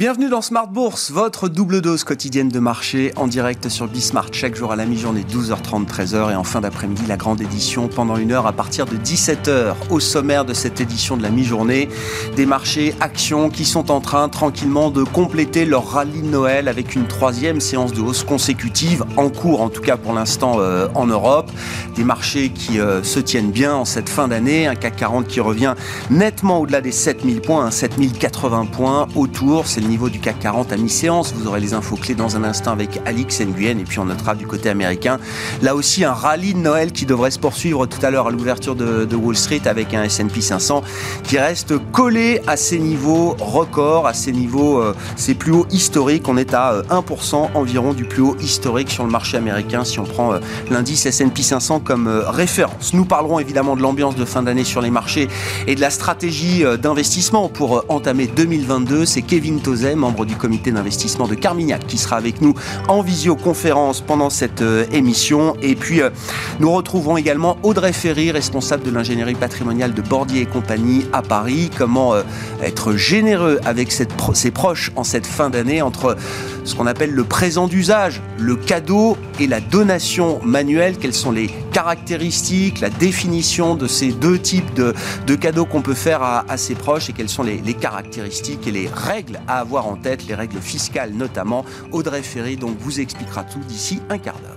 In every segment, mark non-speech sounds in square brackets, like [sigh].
Bienvenue dans Smart Bourse, votre double dose quotidienne de marché en direct sur Bismart chaque jour à la mi-journée 12h30 13h et en fin d'après-midi la grande édition pendant une heure à partir de 17h au sommaire de cette édition de la mi-journée des marchés actions qui sont en train tranquillement de compléter leur rallye de Noël avec une troisième séance de hausse consécutive en cours en tout cas pour l'instant euh, en Europe. Des marchés qui euh, se tiennent bien en cette fin d'année un CAC 40 qui revient nettement au-delà des 7000 points 7080 points autour. C'est niveau du CAC 40 à mi-séance. Vous aurez les infos clés dans un instant avec Alix Nguyen et puis on notera du côté américain. Là aussi, un rallye de Noël qui devrait se poursuivre tout à l'heure à l'ouverture de, Wall Street avec un S&P 500 qui reste collé à ses niveaux records, à ses niveaux, euh, ses plus hauts historiques. On est à 1% euh, environ du plus haut historique sur le marché américain si on prend euh, l'indice S&P 500 comme référence. Nous parlerons évidemment de l'ambiance de fin d'année sur les marchés et de la stratégie d'investissement pour entamer 2022. C'est Kevin Tozer membre du comité d'investissement de Carmignac, qui sera avec nous en visioconférence pendant cette euh, émission. Et puis, euh, nous retrouverons également Audrey Ferry, responsable de l'ingénierie patrimoniale de Bordier et compagnie à Paris. Comment euh, être généreux avec ses proches en cette fin d'année entre ce qu'on appelle le présent d'usage, le cadeau et la donation manuelle? Quelles sont les caractéristiques, la définition de ces deux types de, cadeaux qu'on peut faire à, ses proches et quelles sont les, les caractéristiques et les règles à avoir en tête, les règles fiscales notamment. Audrey Ferry donc vous expliquera tout d'ici un quart d'heure.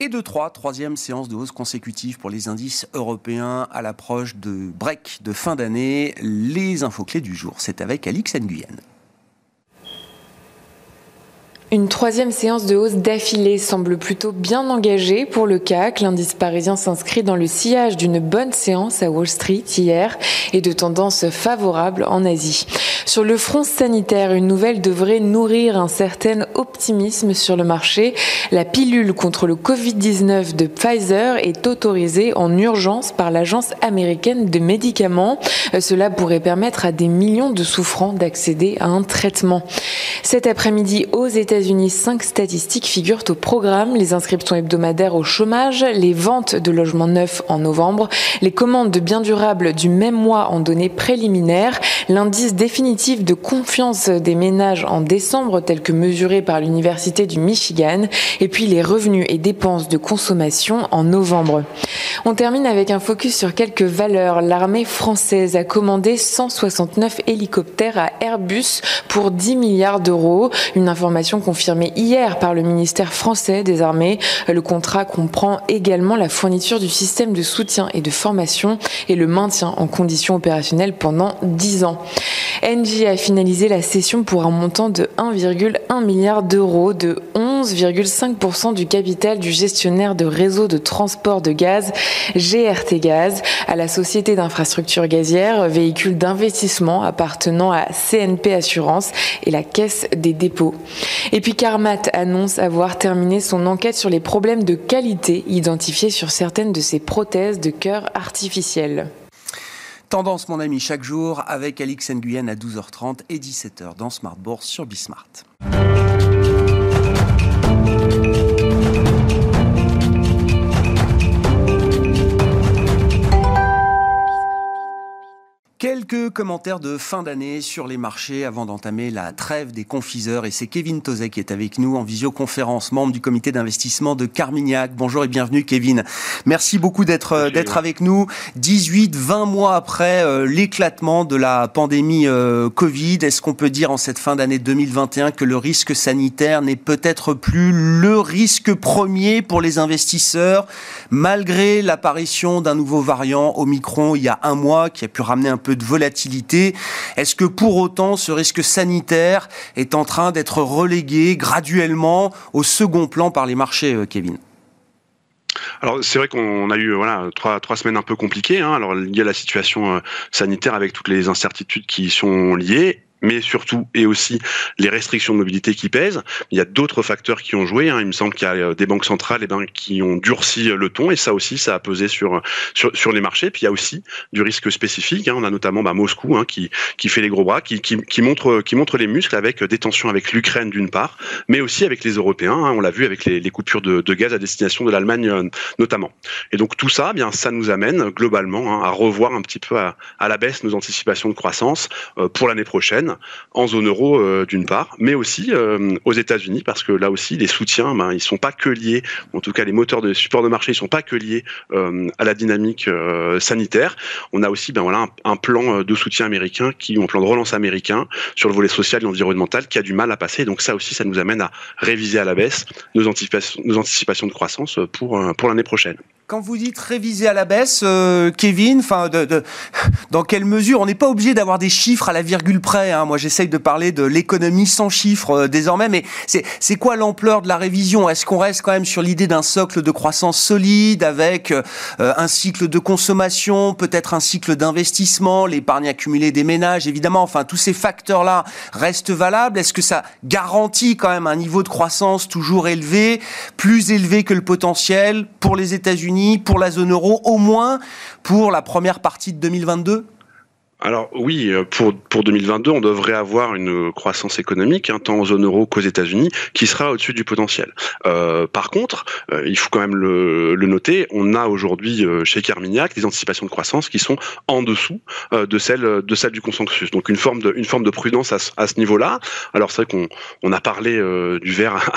Et de 3, troisième séance de hausse consécutive pour les indices européens à l'approche de break de fin d'année. Les infos clés du jour, c'est avec Alix Nguyen. Une troisième séance de hausse d'affilée semble plutôt bien engagée pour le CAC. L'indice parisien s'inscrit dans le sillage d'une bonne séance à Wall Street hier et de tendance favorable en Asie. Sur le front sanitaire, une nouvelle devrait nourrir un certain optimisme sur le marché. La pilule contre le Covid-19 de Pfizer est autorisée en urgence par l'Agence américaine de médicaments. Cela pourrait permettre à des millions de souffrants d'accéder à un traitement. Cet après-midi, aux États États-Unis, cinq statistiques figurent au programme. Les inscriptions hebdomadaires au chômage, les ventes de logements neufs en novembre, les commandes de biens durables du même mois en données préliminaires, l'indice définitif de confiance des ménages en décembre tel que mesuré par l'Université du Michigan, et puis les revenus et dépenses de consommation en novembre. On termine avec un focus sur quelques valeurs. L'armée française a commandé 169 hélicoptères à Airbus pour 10 milliards d'euros, une information qu'on confirmé hier par le ministère français des Armées. Le contrat comprend également la fourniture du système de soutien et de formation et le maintien en conditions opérationnelles pendant 10 ans. Engie a finalisé la cession pour un montant de 1,1 milliard d'euros de 11,5% du capital du gestionnaire de réseau de transport de gaz GRT Gaz à la société d'infrastructure gazière, véhicule d'investissement appartenant à CNP Assurance et la Caisse des dépôts. Puis Carmat annonce avoir terminé son enquête sur les problèmes de qualité identifiés sur certaines de ses prothèses de cœur artificielles. Tendance, mon ami, chaque jour avec Alix Nguyen à 12h30 et 17h dans Smart Bourse sur Bismart. Quelques commentaires de fin d'année sur les marchés avant d'entamer la trêve des confiseurs. Et c'est Kevin Tozet qui est avec nous en visioconférence, membre du comité d'investissement de Carmignac. Bonjour et bienvenue Kevin. Merci beaucoup d'être d'être avec nous. 18, 20 mois après euh, l'éclatement de la pandémie euh, Covid, est-ce qu'on peut dire en cette fin d'année 2021 que le risque sanitaire n'est peut-être plus le risque premier pour les investisseurs, malgré l'apparition d'un nouveau variant Omicron il y a un mois qui a pu ramener un peu de volatilité. Est-ce que pour autant ce risque sanitaire est en train d'être relégué graduellement au second plan par les marchés, euh, Kevin? Alors c'est vrai qu'on a eu voilà trois trois semaines un peu compliquées. Hein. Alors il y a la situation euh, sanitaire avec toutes les incertitudes qui y sont liées mais surtout et aussi les restrictions de mobilité qui pèsent. Il y a d'autres facteurs qui ont joué. Hein. Il me semble qu'il y a euh, des banques centrales eh ben, qui ont durci le ton et ça aussi, ça a pesé sur, sur, sur les marchés. Puis il y a aussi du risque spécifique. Hein. On a notamment bah, Moscou hein, qui, qui fait les gros bras, qui, qui, qui, montre, qui montre les muscles avec des tensions avec l'Ukraine d'une part, mais aussi avec les Européens. Hein. On l'a vu avec les, les coupures de, de, gaz à destination de l'Allemagne euh, notamment. Et donc tout ça, eh bien, ça nous amène globalement hein, à revoir un petit peu à, à, la baisse nos anticipations de croissance euh, pour l'année prochaine en zone euro euh, d'une part, mais aussi aux États-Unis parce que là aussi les soutiens, ben, ils sont pas que liés, en tout cas les moteurs de support de marché, ils sont pas que liés à la dynamique sanitaire. On a aussi ben voilà un, plan de soutien américain qui, un plan de relance américain sur le volet social et environnemental qui a du mal à passer. Donc ça aussi, ça nous amène à réviser à la baisse nos anticipations, de croissance pour, pour l'année prochaine. Quand vous dites réviser à la baisse, euh, Kevin, dans quelle mesure On n'est pas obligé d'avoir des chiffres à la virgule près. Hein. Moi, j'essaye de parler de l'économie sans chiffres euh, désormais, mais c'est quoi l'ampleur de la révision? Est-ce qu'on reste quand même sur l'idée d'un socle de croissance solide avec euh, un cycle de consommation, peut-être un cycle d'investissement, l'épargne accumulée des ménages, évidemment. Enfin, tous ces facteurs-là restent valables? Est-ce que ça garantit quand même un niveau de croissance toujours élevé, plus élevé que le potentiel pour les États-Unis pour la zone euro, au moins pour la première partie de 2022 alors oui, euh, pour, pour 2022, on devrait avoir une croissance économique, hein, tant en zone euro qu'aux États-Unis, qui sera au-dessus du potentiel. Euh, par contre, euh, il faut quand même le, le noter, on a aujourd'hui euh, chez Carmignac des anticipations de croissance qui sont en dessous de celles de celle du consensus. Donc une forme de, une forme de prudence à, à ce niveau-là. Alors c'est vrai qu'on on a parlé du verre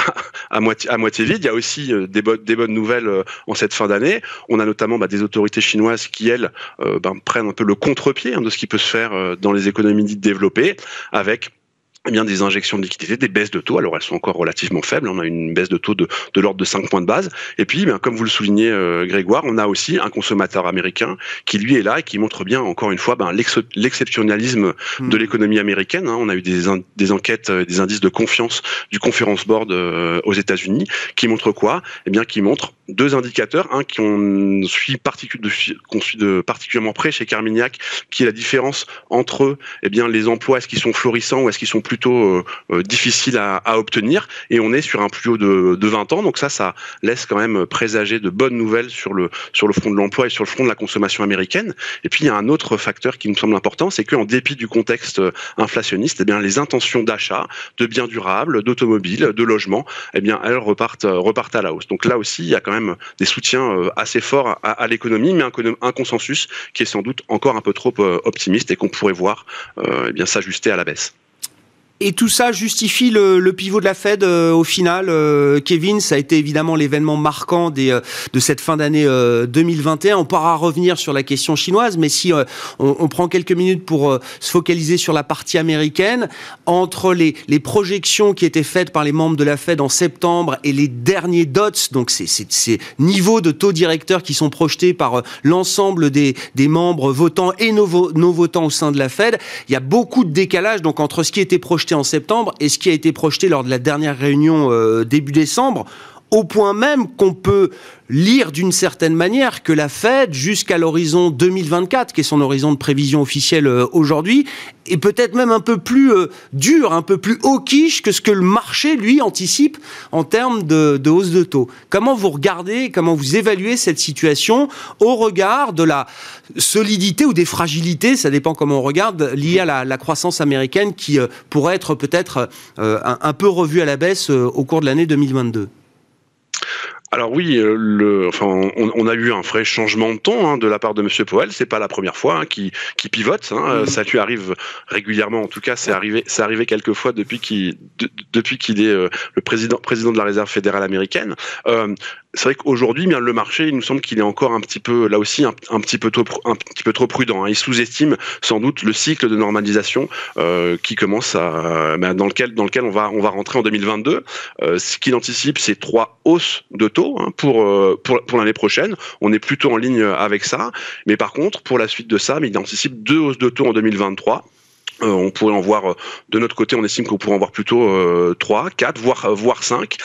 à, moitié, à moitié vide. Il y a aussi des, bonnes des bonnes nouvelles en cette fin d'année. On a notamment bah, des autorités chinoises qui elles ben, prennent un peu le contre-pied hein, de ce qui peut se faire euh, dans les économies dites développées avec eh bien, des injections de liquidités, des baisses de taux. Alors, elles sont encore relativement faibles. On a une baisse de taux de, de l'ordre de 5 points de base. Et puis, bien, comme vous le soulignez, euh, Grégoire, on a aussi un consommateur américain qui, lui, est là et qui montre bien, encore une fois, ben, l'exceptionnalisme hmm. de l'économie américaine. Hein. On a eu des, des enquêtes, euh, des indices de confiance du Conference Board euh, aux États-Unis qui montrent quoi? Eh bien, qui montrent deux indicateurs. Un qu'on suit, suit particulièrement près chez Carmignac, qui est la différence entre eh bien, les emplois, est-ce qu'ils sont florissants ou est-ce qu'ils sont plutôt euh, euh, difficile à, à, obtenir et on est sur un plus haut de, de 20 ans. Donc ça, ça laisse quand même présager de bonnes nouvelles sur le sur le front de l'emploi et sur le front de la consommation américaine. Et puis il y a un autre facteur qui me semble important, c'est qu'en dépit du contexte euh, inflationniste, eh bien les intentions d'achat de biens durables, d'automobiles, de logements, eh bien elles repartent repartent à la hausse. Donc là aussi, il y a quand même des soutiens assez forts à, l'économie, mais un, consensus qui est sans doute encore un peu trop optimiste et qu'on pourrait voir eh bien s'ajuster à la baisse. Et tout ça justifie le, le pivot de la Fed euh, au final, euh, Kevin. Ça a été évidemment l'événement marquant des, euh, de cette fin d'année 2021. On pourra revenir sur la question chinoise, mais si on, on, prend quelques minutes pour se focaliser sur la partie américaine, entre les, les, projections qui étaient faites par les membres de la Fed en septembre et les derniers dots, donc ces, ces, ces niveaux de taux directeurs qui sont projetés par l'ensemble des, des, membres votants et nos votants au sein de la Fed, il y a beaucoup de décalage donc entre ce qui était projeté en septembre et ce qui a été projeté lors de la dernière réunion euh, début décembre, au point même qu'on peut lire d'une certaine manière que la Fed, jusqu'à l'horizon 2024, qui est son horizon de prévision officielle euh, aujourd'hui, est peut-être même un peu plus euh, dur, un peu plus hawkish que ce que le marché, lui, anticipe en termes de, hausse de taux. Comment vous regardez, comment vous évaluez cette situation au regard de la solidité ou des fragilités, ça dépend comment on regarde, liées à la, croissance américaine qui euh, pourrait être peut-être un, un peu revue à la baisse au cours de l'année 2022 alors oui, euh, le, enfin, on, on, a eu un vrai changement de ton hein, de la part de Monsieur Powell. C'est pas la première fois hein, qui, qui pivote. Hein, mmh. Ça lui arrive régulièrement. En tout cas, c'est arrivé, c'est arrivé quelques fois depuis qu'il, de, depuis qu'il est euh, le président, président de la Réserve fédérale américaine. Euh, c'est vrai qu'aujourd'hui, bien le marché, il nous semble qu'il est encore un petit peu, là aussi, un, un petit peu trop, un petit peu trop prudent. Hein. Il sous-estime sans doute le cycle de normalisation euh, qui commence à, ben, dans lequel, dans lequel on va, on va rentrer en 2022. Euh, ce qu'il anticipe, c'est trois hausses de taux Hein, pour, euh, pour, pour l'année prochaine. On est plutôt en ligne avec ça. Mais par contre, pour la suite de ça, il anticipe deux hausses de taux en 2023 Euh, on pourrait en voir euh, de notre côté, on estime qu'on pourrait en voir plutôt euh, 3, 4, voire euh, voire 5.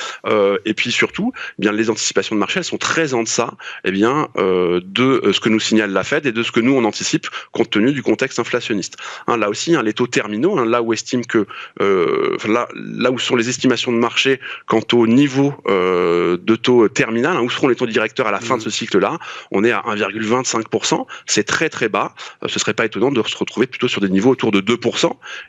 et puis surtout, eh bien les anticipations de marché, elles sont très en deçà eh bien de ce que nous signale la Fed et de ce que nous on anticipe compte tenu du contexte inflationniste. Hein, là aussi, hein, les taux terminaux, hein, là où estime que là là où sont les estimations de marché quant au niveau de taux terminal, hein, où seront les taux directeurs à la fin de ce mmh. cycle-là, on est à 1,25%. C'est très très bas. ce serait pas étonnant de se retrouver plutôt sur des niveaux autour de 2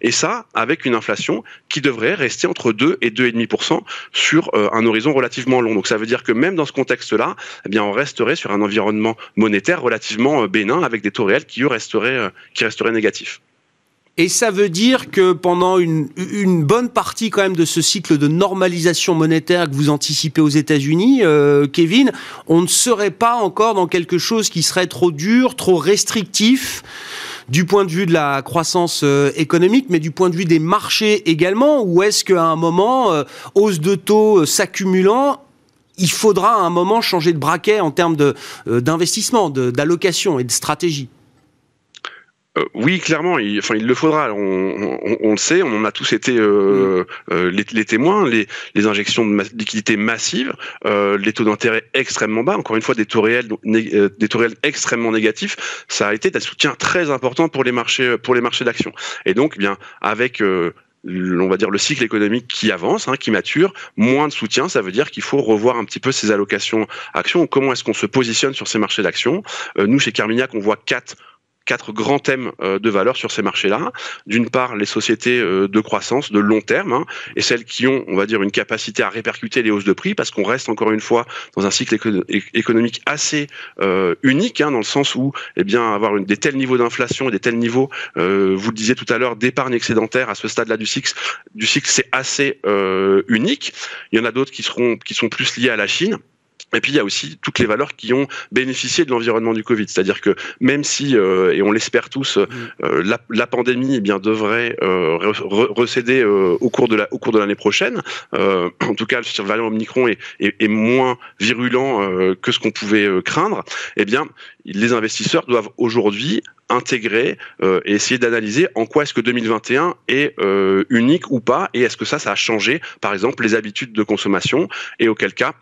et ça avec une inflation qui devrait rester entre 2 et 2,5% sur euh, un horizon relativement long. Donc ça veut dire que même dans ce contexte-là, eh on resterait sur un environnement monétaire relativement euh, bénin avec des taux réels qui resteraient, euh, négatifs. Et ça veut dire que pendant une, une, bonne partie quand même de ce cycle de normalisation monétaire que vous anticipez aux États-Unis, Kevin, on ne serait pas encore dans quelque chose qui serait trop dur, trop restrictif du point de vue de la croissance euh, économique, mais du point de vue des marchés également Ou est-ce qu'à un moment, euh, hausse de taux euh, s'accumulant, il faudra à un moment changer de braquet en termes d'investissement, d'allocation et de stratégie? Euh, oui, clairement, il, enfin, il le faudra. On, le sait, on en a tous été euh, mm. euh, les, témoins. Les, injections de liquidités massives, les taux d'intérêt extrêmement bas. Encore une fois, des taux réels, des taux réels extrêmement négatifs. Ça a été un soutien très important pour les marchés, pour les marchés d'actions. Et donc, eh bien, avec on va dire le cycle économique qui avance, hein, qui mature, moins de soutien, ça veut dire qu'il faut revoir un petit peu ses allocations actions. Comment est-ce qu'on se positionne sur ces marchés d'actions? Nous, chez Carmignac, on voit quatre quatre grands thèmes euh, de valeur sur ces marchés-là. D'une part, les sociétés euh, de croissance de long terme hein, et celles qui ont, on va dire, une capacité à répercuter les hausses de prix parce qu'on reste encore une fois dans un cycle économique assez euh, unique hein, dans le sens où, eh bien, avoir des tels niveaux d'inflation et des tels niveaux, vous le disiez tout à l'heure, d'épargne excédentaire à ce stade-là du cycle, du cycle, c'est assez unique. Il y en a d'autres qui seront, qui sont plus liés à la Chine. Et puis il y a aussi toutes les valeurs qui ont bénéficié de l'environnement du Covid, c'est-à-dire que même si euh, et on l'espère tous, mm. euh, la, la, pandémie eh bien devrait euh, recéder au cours de la au cours de l'année prochaine. en tout cas, le variant Omicron est, est, est moins virulent que ce qu'on pouvait craindre. Eh bien, les investisseurs doivent aujourd'hui intégrer et essayer d'analyser en quoi est-ce que 2021 est unique ou pas et est-ce que ça ça a changé par exemple les habitudes de consommation et auquel cas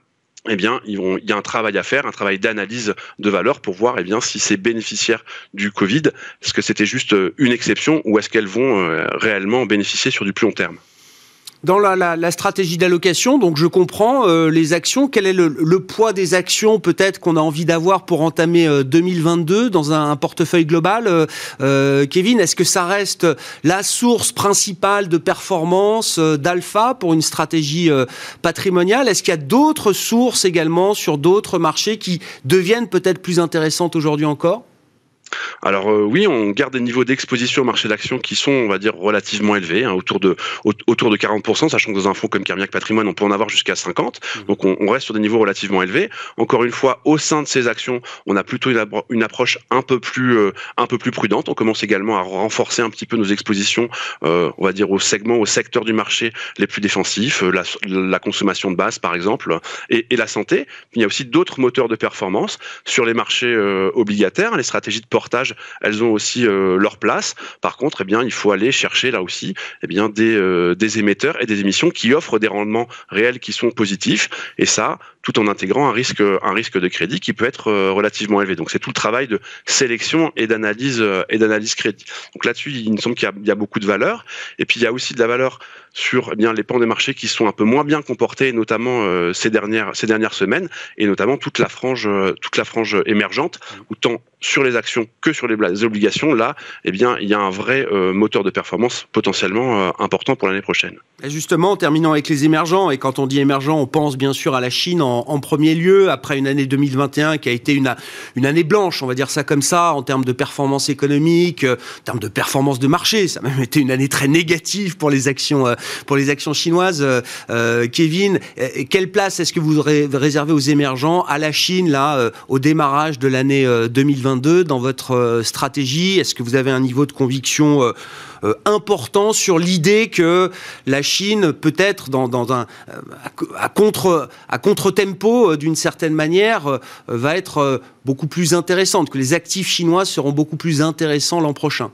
eh bien, il y a un travail à faire, un travail d'analyse de valeur pour voir eh bien, si c'est bénéficiaire du Covid, est-ce que c'était juste euh, une exception ou est-ce qu'elles vont euh, réellement bénéficier sur du plus long terme? Dans la, stratégie d'allocation, donc je comprends euh, les actions. Quel est le, poids des actions peut-être qu'on a envie d'avoir pour entamer 2022 euh, dans un, portefeuille global euh, Kevin, est-ce que ça reste la source principale de performance d'alpha pour une stratégie patrimoniale? Est-ce qu'il y a d'autres sources également sur d'autres marchés qui deviennent peut-être plus intéressantes aujourd'hui encore? Alors euh, oui, on garde des niveaux d'exposition au marché d'actions qui sont, on va dire, relativement élevés, hein, autour de autour de 40%, sachant que dans un fonds comme Carmignac Patrimoine, on peut en avoir jusqu'à 50. Mmh. Donc on, reste sur des niveaux relativement élevés. Encore une fois, au sein de ces actions, on a plutôt une, approche un peu plus euh, un peu plus prudente. On commence également à renforcer un petit peu nos expositions, euh, on va dire, au segment, au secteur du marché les plus défensifs, la, consommation de base par exemple, et, la santé. Il y a aussi d'autres moteurs de performance sur les marchés obligataires, les stratégies de elles ont aussi euh, leur place. Par contre, eh bien, il faut aller chercher là aussi eh bien, des, euh, des émetteurs et des émissions qui offrent des rendements réels qui sont positifs. Et ça, tout en intégrant un risque, un risque de crédit qui peut être euh, relativement élevé. Donc c'est tout le travail de sélection et d'analyse et d'analyse crédit. Donc là-dessus, il me semble qu'il y, y, a beaucoup de valeur. Et puis il y a aussi de la valeur sur eh bien les pans des marchés qui sont un peu moins bien comportés, notamment ces dernières ces dernières semaines, et notamment toute la frange toute la frange émergente, où tant sur les actions que sur les obligations, là, eh bien, il y a un vrai euh, moteur de performance potentiellement euh, important pour l'année prochaine. Justement, en terminant avec les émergents, et quand on dit émergents, on pense bien sûr à la Chine en, premier lieu, après une année 2021 qui a été une, une année blanche, on va dire ça comme ça, en termes de performance économique, euh, en termes de performance de marché. Ça a même été une année très négative pour les actions, pour les actions chinoises. Kevin, quelle place est-ce que vous réservez aux émergents, à la Chine, là, au démarrage de l'année 2021 dans votre euh, stratégie? Est-ce que vous avez un niveau de conviction euh, euh, important sur l'idée que la Chine peut être dans, un à, contre à contre tempo d'une certaine manière va être beaucoup plus intéressante, que les actifs chinois seront beaucoup plus intéressants l'an prochain?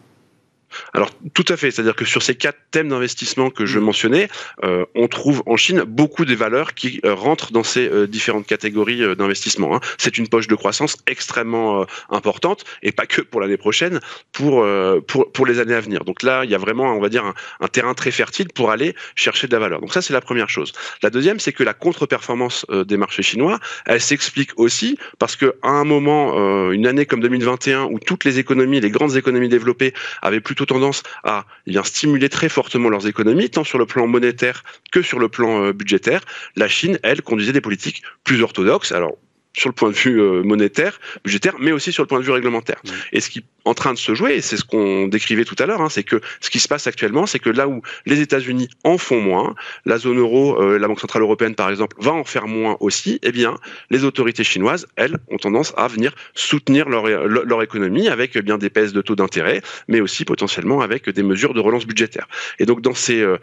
Alors tout à fait, c'est-à-dire que sur ces quatre thèmes d'investissement que je mm. mentionnais, euh, on trouve en Chine beaucoup des valeurs qui euh, rentrent dans ces euh, différentes catégories d'investissement. Hein. C'est une poche de croissance extrêmement importante et pas que pour l'année prochaine, pour, pour pour les années à venir. Donc là, il y a vraiment, on va dire, un, terrain très fertile pour aller chercher de la valeur. Donc ça, c'est la première chose. La deuxième, c'est que la contre-performance des marchés chinois, elle s'explique aussi parce que à un moment, une année comme 2021 où toutes les économies, les grandes économies développées avaient plutôt tendance à eh stimuler très fortement leurs économies, tant sur le plan monétaire que sur le plan euh, budgétaire. La Chine, elle, conduisait des politiques plus orthodoxes. Alors, sur le point de vue euh, monétaire, budgétaire, mais aussi sur le point de vue réglementaire. Et ce qui est en train de se jouer, et c'est ce qu'on décrivait tout à l'heure, hein, c'est que ce qui se passe actuellement, c'est que là où les États-Unis en font moins, la zone euro, euh, la Banque centrale européenne par exemple, va en faire moins aussi. Eh bien, les autorités chinoises, elles, ont tendance à venir soutenir leur, leur économie avec eh bien des baisses de taux d'intérêt, mais aussi potentiellement avec des mesures de relance budgétaire. Et donc dans ces euh,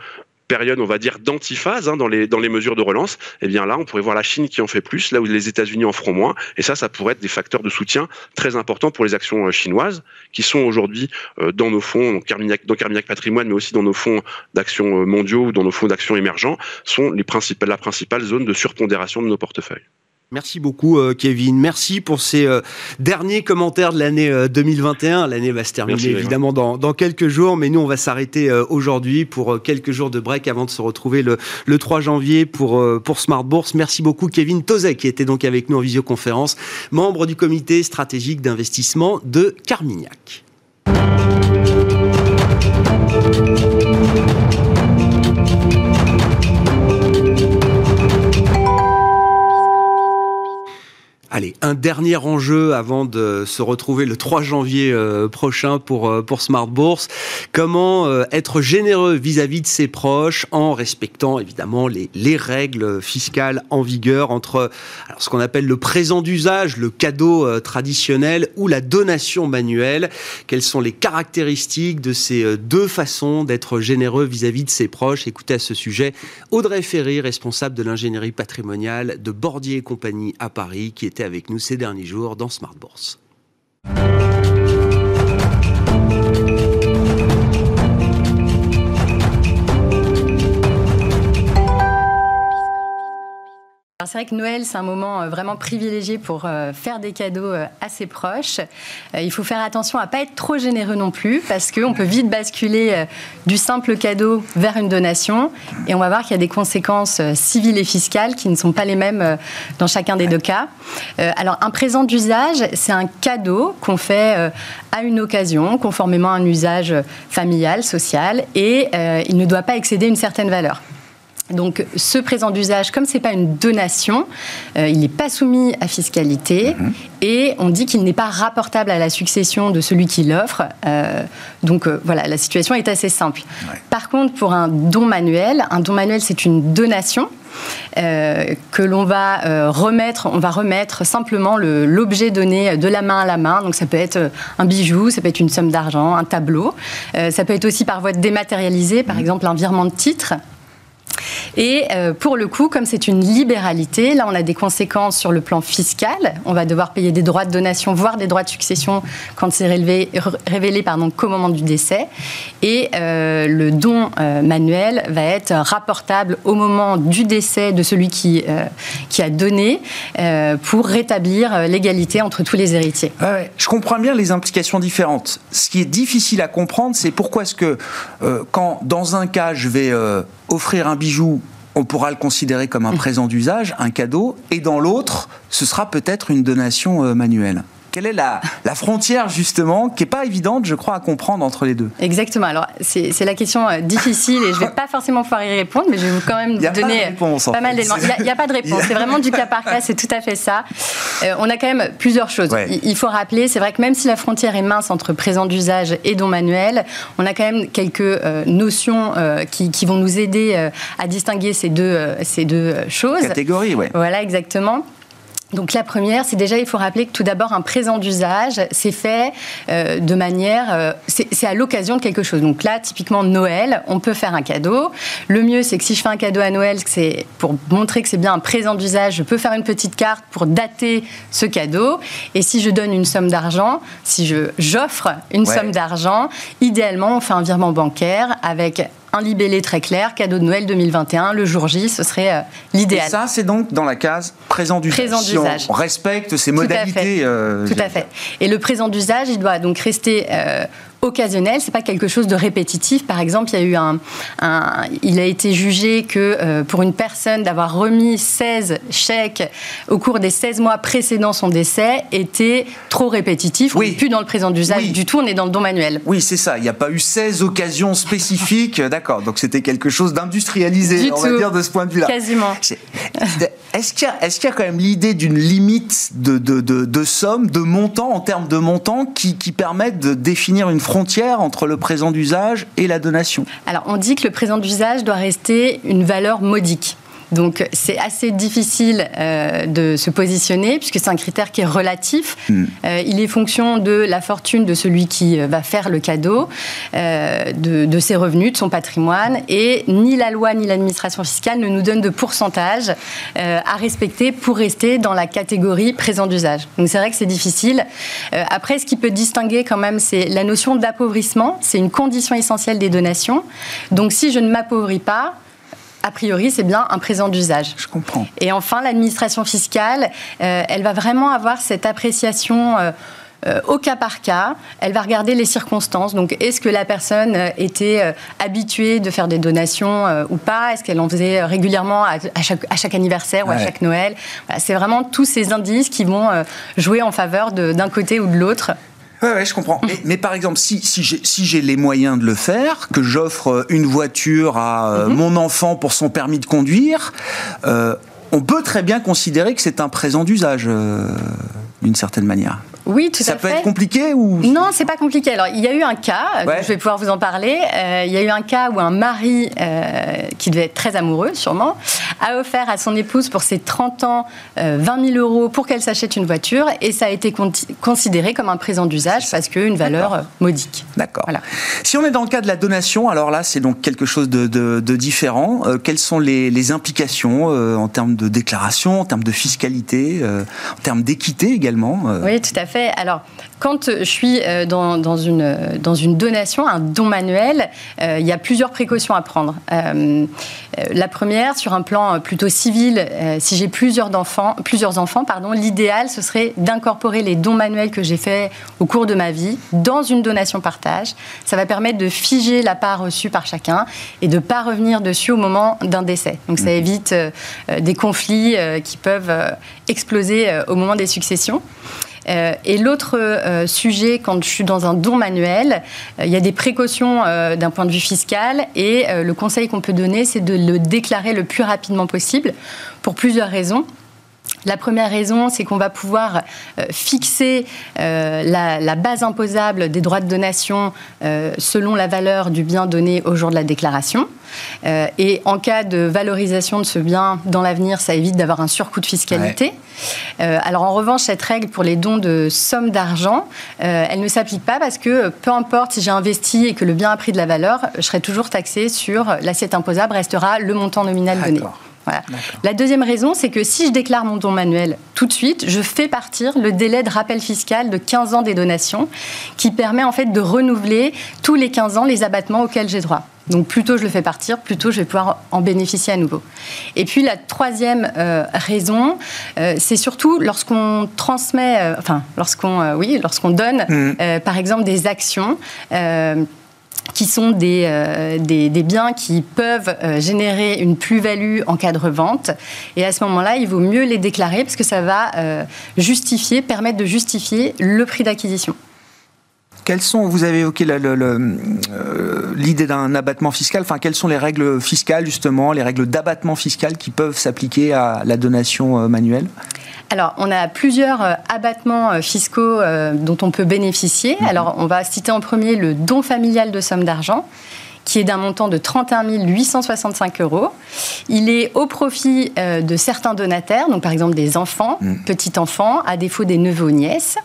période, on va dire, d'antiphase hein, dans, les, mesures de relance, eh bien là, on pourrait voir la Chine qui en fait plus, là où les États-Unis en feront moins. Et ça, ça pourrait être des facteurs de soutien très importants pour les actions euh, chinoises, qui sont aujourd'hui euh, dans nos fonds, dans Carmignac, Patrimoine, mais aussi dans nos fonds d'actions euh, mondiaux ou dans nos fonds d'actions émergents, sont la principale zone de surpondération de nos portefeuilles. Merci beaucoup, euh, Kevin. Merci pour ces euh, derniers commentaires de l'année 2021. Euh, l'année va se terminer évidemment dans, quelques jours, mais nous, on va s'arrêter aujourd'hui pour quelques jours de break avant de se retrouver le, 3 janvier pour, pour Smart Bourse. Merci beaucoup, Kevin Tozek, qui était donc avec nous en visioconférence, membre du comité stratégique d'investissement de Carmignac. Allez, un dernier enjeu avant de se retrouver le 3 janvier euh, prochain pour, euh, pour Smart Bourse. Comment euh, être généreux vis-à-vis de ses proches en respectant évidemment les, les règles fiscales en vigueur entre alors, ce qu'on appelle le présent d'usage, le cadeau traditionnel ou la donation manuelle. Quelles sont les caractéristiques de ces deux façons d'être généreux vis-à-vis de ses proches? Écoutez à ce sujet Audrey Ferry, responsable de l'ingénierie patrimoniale de Bordier et compagnie à Paris, qui était avec nous ces derniers jours dans Smart Bourse. C'est vrai que Noël, c'est un moment euh, vraiment privilégié pour euh, faire des cadeaux euh, à ses proches. Il faut faire attention à ne pas être trop généreux non plus, parce qu'on peut vite basculer du simple cadeau vers une donation. Et on va voir qu'il y a des conséquences civiles et fiscales qui ne sont pas les mêmes dans chacun des deux cas. Alors, un présent d'usage, c'est un cadeau qu'on fait à une occasion, conformément à un usage familial, social, et il ne doit pas excéder une certaine valeur. Donc ce présent d'usage, comme ce n'est pas une donation, euh, il n'est pas soumis à fiscalité mhm. et on dit qu'il n'est pas rapportable à la succession de celui qui l'offre. Euh, donc euh, voilà, la situation est assez simple. Par contre, pour un don manuel, un don manuel c'est une donation. que l'on va remettre, on va remettre simplement l'objet donné de la main à la main. Donc ça peut être un bijou, ça peut être une somme d'argent, un tableau. ça peut être aussi par voie dématérialisée, par mhm. exemple un virement de titre. Et euh, pour le coup, comme c'est une libéralité, là on a des conséquences sur le plan fiscal. On va devoir payer des droits de donation, voire des droits de succession quand c'est révélé, révélé pardon, qu'au moment du décès. Et euh, le don euh, manuel va être rapportable au moment du décès de celui qui, qui a donné pour rétablir l'égalité entre tous les héritiers. je comprends bien les implications différentes. Ce qui est difficile à comprendre, c'est pourquoi est-ce que quand dans un cas je vais offrir un bijou, on pourra le considérer comme un mmh. présent d'usage, un cadeau, et dans l'autre, ce sera peut-être une donation euh, manuelle. Quelle est la, frontière justement qui n'est pas évidente, je crois, à comprendre entre les deux? Exactement. Alors c'est la question euh, difficile et je ne vais pas forcément pouvoir y répondre, mais je vais vous quand même donner pas, mal d'éléments. Il n'y a, pas de réponse. C'est vraiment du cas par cas. C'est tout à fait ça. Euh, on a quand même plusieurs choses. Il, faut rappeler, c'est vrai que même si la frontière est mince entre présent d'usage et don manuel, on a quand même quelques euh, notions qui, qui, vont nous aider à distinguer ces deux, ces deux choses. Catégories, oui. Voilà, exactement. Donc la première, c'est déjà, il faut rappeler que tout d'abord, un présent d'usage, c'est fait euh, de manière... Euh, c'est à l'occasion de quelque chose. Donc là, typiquement Noël, on peut faire un cadeau. Le mieux, c'est que si je fais un cadeau à Noël, c'est pour montrer que c'est bien un présent d'usage, je peux faire une petite carte pour dater ce cadeau. Et si je donne une somme d'argent, si je j'offre une somme d'argent, idéalement, on fait un virement bancaire avec un libellé très clair, cadeau de Noël 2021, le jour J, ce serait euh, l'idéal. Et ça, c'est donc dans la case présent d'usage. Présent d'usage. on respecte ces modalités. Tout à fait. Tout à fait. Et le présent d'usage, il doit donc rester euh, occasionnel, c'est pas quelque chose de répétitif. Par exemple, il y a eu un, il a été jugé que euh, pour une personne d'avoir remis 16 chèques au cours des 16 mois précédant son décès était trop répétitif. Oui. On n'est plus dans le présent d'usage du tout, on est dans le don manuel. Oui, c'est ça. Il n'y a pas eu 16 occasions spécifiques. D'accord. Donc c'était quelque chose d'industrialisé, on va dire, de ce point de vue-là. Quasiment. Est-ce qu'il y, a quand même l'idée d'une limite de, somme, de montant, en termes de montant, qui, qui permettent de définir une frontière entre le présent d'usage et la donation? Alors, on dit que le présent d'usage doit rester une valeur modique. Donc c'est assez difficile euh, de se positionner puisque c'est un critère qui est relatif. Hmm. Euh, il est fonction de la fortune de celui qui euh, va faire le cadeau, de, ses revenus, de son patrimoine, et ni la loi ni l'administration fiscale ne nous donnent de pourcentage à respecter pour rester dans la catégorie présent d'usage. Donc c'est vrai que c'est difficile. après, ce qui peut distinguer quand même, c'est la notion d'appauvrissement. C'est une condition essentielle des donations. Donc si je ne m'appauvris pas, a priori, c'est bien un présent d'usage. Je comprends. Et enfin, l'administration fiscale, euh, elle va vraiment avoir cette appréciation. Euh, euh, au cas par cas, elle va regarder les circonstances. Donc, est-ce que la personne était habituée de faire des donations ou pas? Est-ce qu'elle en faisait régulièrement à, chaque, anniversaire ou à chaque Noël? C'est vraiment tous ces indices qui vont jouer en faveur d'un côté ou de l'autre. Oui, ouais, je comprends. Mais, par exemple, si, si j'ai si les moyens de le faire, que j'offre euh, une voiture à euh, mhm. mon enfant pour son permis de conduire, euh, on peut très bien considérer que c'est un présent d'usage, d'une certaine manière. Oui, tout ça à fait. Ça peut être compliqué ou Non, c'est pas compliqué. Alors, il y a eu un cas, je vais pouvoir vous en parler. Euh, il y a eu un cas où un mari, euh, qui devait être très amoureux, sûrement, a offert à son épouse pour ses 30 ans 20 euh, 000 euros pour qu'elle s'achète une voiture et ça a été considéré comme un présent d'usage parce qu'une valeur modique. D'accord. Voilà. Si on est dans le cas de la donation, alors là, c'est donc quelque chose de, de, différent. quelles sont les, les implications en termes de déclaration, en termes de fiscalité, en termes d'équité également Oui, tout à fait. Alors, quand je suis euh, dans, une, dans une donation, un don manuel, euh, il y a plusieurs précautions à prendre. Euh, la première, sur un plan plutôt civil, si j'ai plusieurs enfants, plusieurs enfants pardon, l'idéal, ce serait d'incorporer les dons manuels que j'ai faits au cours de ma vie dans une donation partage. Ça va permettre de figer la part reçue par chacun et de ne pas revenir dessus au moment d'un décès. Donc ça mmh. évite des conflits qui peuvent exploser au moment des successions. Euh, et l'autre euh, sujet, quand je suis dans un don manuel, euh, il y a des précautions d'un point de vue fiscal et le conseil qu'on peut donner, c'est de le déclarer le plus rapidement possible pour plusieurs raisons. La première raison, c'est qu'on va pouvoir euh, fixer euh, la, base imposable des droits de donation euh, selon la valeur du bien donné au jour de la déclaration. et en cas de valorisation de ce bien dans l'avenir, ça évite d'avoir un surcoût de fiscalité. alors en revanche, cette règle pour les dons de sommes d'argent, elle ne s'applique pas parce que peu importe si j'ai investi et que le bien a pris de la valeur, je serai toujours taxé sur l'assiette imposable, restera le montant nominal donné. La deuxième raison, c'est que si je déclare mon don manuel tout de suite, je fais partir le délai de rappel fiscal de 15 ans des donations, qui permet en fait de renouveler tous les 15 ans les abattements auxquels j'ai droit. Donc plus tôt je le fais partir, plus tôt je vais pouvoir en bénéficier à nouveau. Et puis la troisième euh, raison, euh, c'est surtout lorsqu'on transmet, euh, enfin lorsqu'on, oui, lorsqu'on donne, mmh. par exemple des actions qui sont des, euh, des, biens qui peuvent euh, générer une plus-value en cas de revente. Et à ce moment-là, il vaut mieux les déclarer parce que ça va euh, justifier, permettre de justifier le prix d'acquisition. Quelles sont, vous avez évoqué l'idée d'un abattement fiscal, enfin quelles sont les règles fiscales justement, les règles d'abattement fiscal qui peuvent s'appliquer à la donation manuelle? Alors, on a plusieurs euh, abattements euh, fiscaux euh, dont on peut bénéficier. Mhm. Alors, on va citer en premier le don familial de somme d'argent qui est d'un montant de 31 865 euros. Il est au profit euh, de certains donataires, donc par exemple des enfants, mm. petits-enfants, à défaut des neveux ou nièces.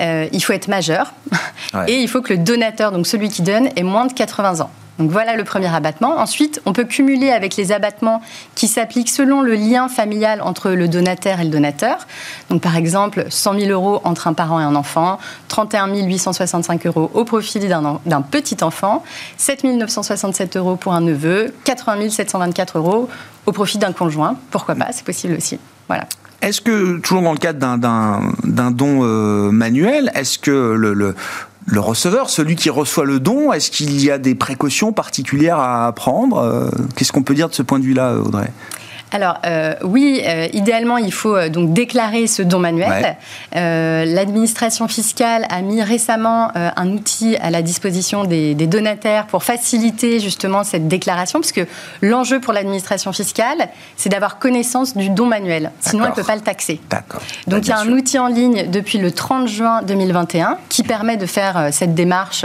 Euh, il faut être majeur [laughs] et il faut que le donateur, donc celui qui donne, ait moins de 80 ans. Donc voilà le premier abattement. Ensuite, on peut cumuler avec les abattements qui s'appliquent selon le lien familial entre le donataire et le donateur. Donc par exemple, 100 000 euros entre un parent et un enfant, 31 865 euros au profit d'un petit enfant, 7 967 euros pour un neveu, 80 724 euros au profit d'un conjoint. Pourquoi pas, c'est possible aussi. Voilà. Est-ce que, toujours dans le cadre d'un don euh, manuel, est-ce que le, le receveur, celui qui reçoit le don, est-ce qu'il y a des précautions particulières à prendre euh, Qu'est-ce qu'on peut dire de ce point de vue-là, Audrey? Alors euh, oui, euh, idéalement, il faut euh, donc déclarer ce don manuel. L'administration fiscale a mis récemment un outil à la disposition des, donataires pour faciliter justement cette déclaration, parce que l'enjeu pour l'administration fiscale, c'est d'avoir connaissance du don manuel. Sinon, elle ne peut pas le taxer. Donc il y a un outil en ligne depuis le 30 juin 2021 qui permet de faire cette démarche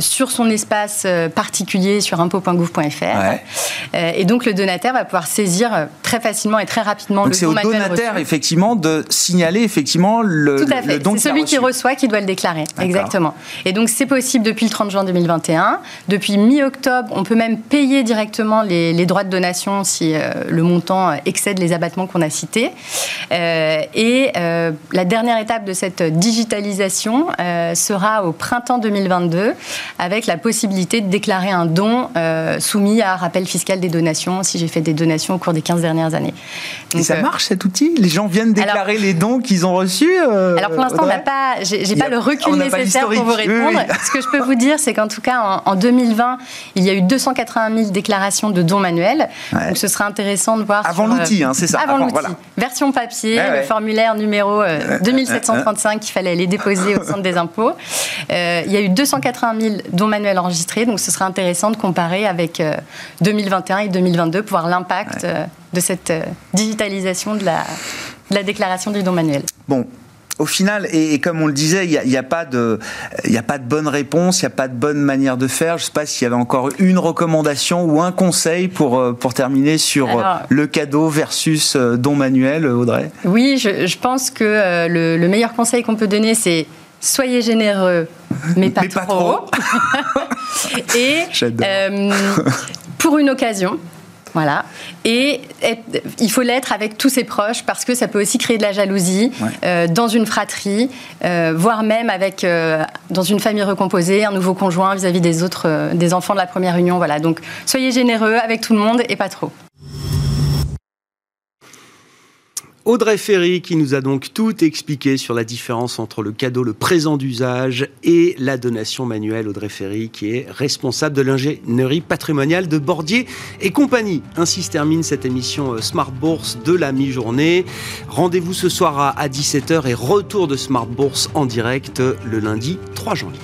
sur son espace particulier sur impôt.gouv.fr. et donc le donataire va pouvoir saisir euh, très facilement et très rapidement Donc c'est au donateur effectivement de signaler effectivement le, Tout à fait. don C'est celui qui reçoit qui doit le déclarer. Exactement. Et donc c'est possible depuis le 30 juin 2021. Depuis mi-octobre, on peut même payer directement les, droits de donation si euh, le montant excède les abattements qu'on a cités. Euh, et la dernière étape de cette digitalisation sera au printemps 2022 avec la possibilité de déclarer un don soumis à rappel fiscal des donations si j'ai fait des donations au cours des 15 dernières années. Et ça euh, marche cet outil? Les gens viennent déclarer les dons qu'ils ont reçus euh, Alors pour l'instant, on n'a pas, j'ai pas le recul nécessaire pour vous répondre. [laughs] Ce que je peux vous dire, c'est qu'en tout cas, en, 2020, il y a eu 281 000 déclarations de dons manuels. Donc ce serait intéressant de voir. Avant l'outil, hein, c'est ça. Avant, l'outil. Version papier, le formulaire numéro 2735 qu'il fallait aller déposer au centre des impôts. il y a eu 280 000 dons manuels enregistrés. Donc ce serait intéressant de comparer avec 2021 et 2022 pour voir l'impact de cette euh, digitalisation de la, la déclaration du don manuel. Bon, au final, et, comme on le disait, il n'y a, a, pas de, a pas de bonne réponse, il n'y a pas de bonne manière de faire. Je ne sais pas s'il y avait encore une recommandation ou un conseil pour, euh, pour terminer sur euh, le cadeau versus don manuel, Audrey? Oui, je, pense que le, meilleur conseil qu'on peut donner, c'est soyez généreux, mais pas trop. [laughs] et [laughs] pour une occasion, voilà. Et il faut l'être avec tous ses proches parce que ça peut aussi créer de la jalousie euh, dans une fratrie, euh, voire même avec euh, dans une famille recomposée, un nouveau conjoint vis-à-vis des autres, des enfants de la première union. Voilà. Donc soyez généreux avec tout le monde et pas trop. Audrey Ferry qui nous a donc tout expliqué sur la différence entre le cadeau, le présent d'usage et la donation manuelle. Audrey Ferry qui est responsable de l'ingénierie patrimoniale de Bordier et compagnie. Ainsi se termine cette émission euh, Smart Bourse de la mi-journée. Rendez-vous ce soir à 17h et retour de Smart Bourse en direct le lundi 3 janvier.